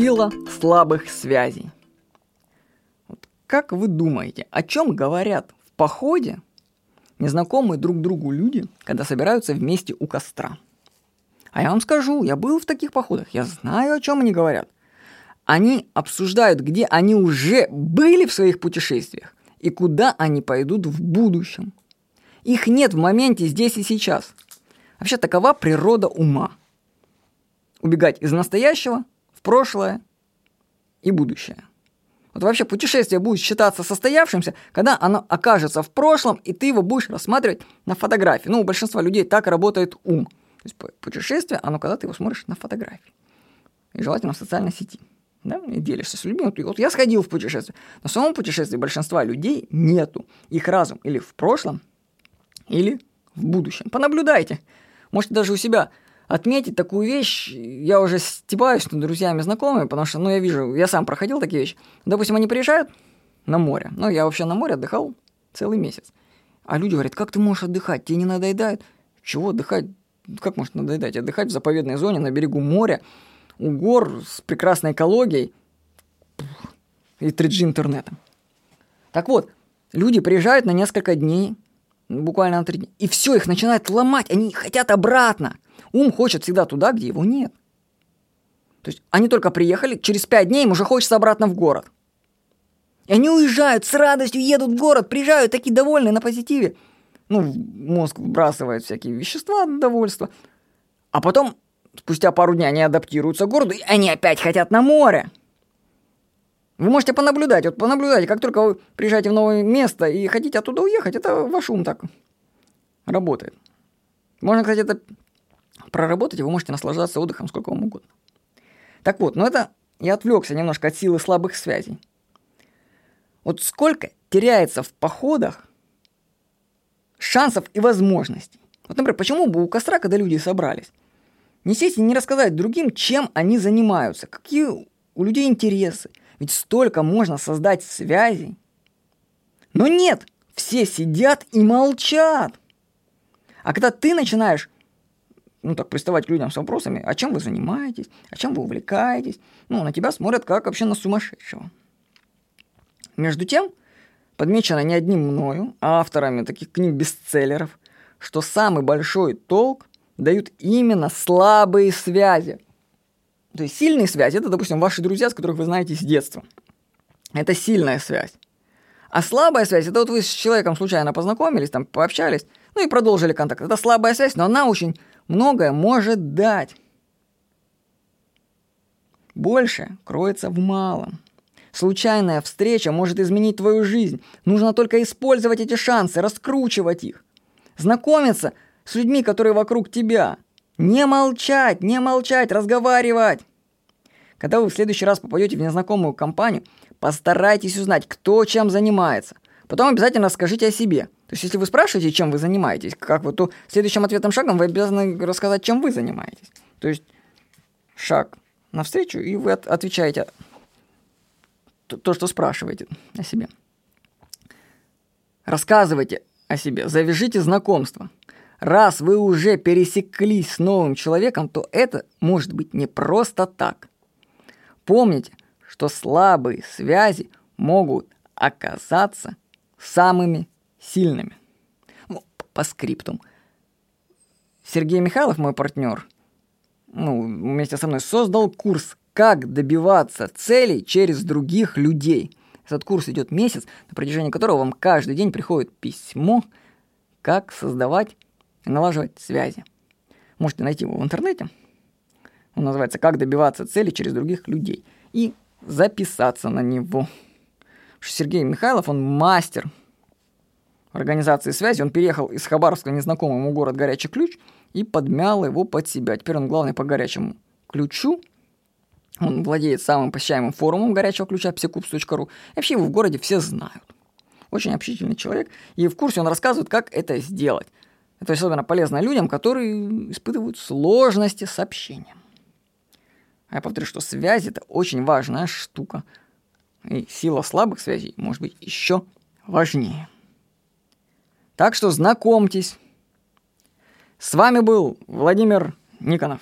Сила слабых связей. Вот как вы думаете, о чем говорят в походе незнакомые друг другу люди, когда собираются вместе у костра? А я вам скажу, я был в таких походах, я знаю, о чем они говорят. Они обсуждают, где они уже были в своих путешествиях и куда они пойдут в будущем. Их нет в моменте здесь и сейчас. Вообще такова природа ума. Убегать из настоящего прошлое и будущее. Вот вообще путешествие будет считаться состоявшимся, когда оно окажется в прошлом, и ты его будешь рассматривать на фотографии. Ну, у большинства людей так работает ум. То есть путешествие, оно когда ты его смотришь на фотографии. И желательно в социальной сети. Да, и делишься с людьми. Вот, вот я сходил в путешествие. На самом путешествии большинства людей нету. Их разум или в прошлом, или в будущем. Понаблюдайте. Можете даже у себя отметить такую вещь. Я уже стебаюсь над друзьями, знакомыми, потому что, ну, я вижу, я сам проходил такие вещи. Допустим, они приезжают на море. Ну, я вообще на море отдыхал целый месяц. А люди говорят, как ты можешь отдыхать? Тебе не надоедает? Чего отдыхать? Как может надоедать? Отдыхать в заповедной зоне на берегу моря, у гор с прекрасной экологией и 3G интернетом. Так вот, люди приезжают на несколько дней, буквально на три дня, и все, их начинает ломать, они хотят обратно. Ум хочет всегда туда, где его нет. То есть они только приехали, через пять дней им уже хочется обратно в город. И они уезжают с радостью, едут в город, приезжают такие довольные на позитиве. Ну, мозг выбрасывает всякие вещества, довольство. А потом, спустя пару дней, они адаптируются к городу, и они опять хотят на море. Вы можете понаблюдать, вот понаблюдайте, как только вы приезжаете в новое место и хотите оттуда уехать, это ваш ум так работает. Можно, кстати, это проработать, и вы можете наслаждаться отдыхом сколько вам угодно. Так вот, но это я отвлекся немножко от силы слабых связей. Вот сколько теряется в походах шансов и возможностей. Вот, например, почему бы у костра, когда люди собрались, не сесть и не рассказать другим, чем они занимаются, какие у людей интересы. Ведь столько можно создать связей. Но нет, все сидят и молчат. А когда ты начинаешь ну, так, приставать к людям с вопросами, а чем вы занимаетесь, а чем вы увлекаетесь, ну, на тебя смотрят как вообще на сумасшедшего. Между тем, подмечено не одним мною, а авторами таких книг-бестселлеров, что самый большой толк дают именно слабые связи. То есть сильные связи – это, допустим, ваши друзья, с которых вы знаете с детства. Это сильная связь. А слабая связь – это вот вы с человеком случайно познакомились, там пообщались, ну и продолжили контакт. Это слабая связь, но она очень многое может дать. Больше кроется в малом. Случайная встреча может изменить твою жизнь. Нужно только использовать эти шансы, раскручивать их. Знакомиться с людьми, которые вокруг тебя. Не молчать, не молчать, разговаривать. Когда вы в следующий раз попадете в незнакомую компанию, постарайтесь узнать, кто чем занимается. Потом обязательно скажите о себе – то есть, если вы спрашиваете, чем вы занимаетесь, как вы, то следующим ответным шагом вы обязаны рассказать, чем вы занимаетесь. То есть, шаг навстречу, и вы отвечаете то, то, что спрашиваете о себе. Рассказывайте о себе, завяжите знакомство. Раз вы уже пересеклись с новым человеком, то это может быть не просто так. Помните, что слабые связи могут оказаться самыми сильными. Ну, по скриптум. Сергей Михайлов, мой партнер, ну, вместе со мной создал курс «Как добиваться целей через других людей». Этот курс идет месяц, на протяжении которого вам каждый день приходит письмо, как создавать и налаживать связи. Можете найти его в интернете. Он называется «Как добиваться целей через других людей» и записаться на него. Сергей Михайлов, он мастер организации связи, он переехал из Хабаровска в незнакомый ему город Горячий Ключ и подмял его под себя. Теперь он главный по горячему ключу. Он владеет самым посещаемым форумом горячего ключа psicubs.ru. И вообще его в городе все знают. Очень общительный человек. И в курсе он рассказывает, как это сделать. Это особенно полезно людям, которые испытывают сложности с общением. А я повторю, что связь – это очень важная штука. И сила слабых связей может быть еще важнее. Так что знакомьтесь. С вами был Владимир Никонов.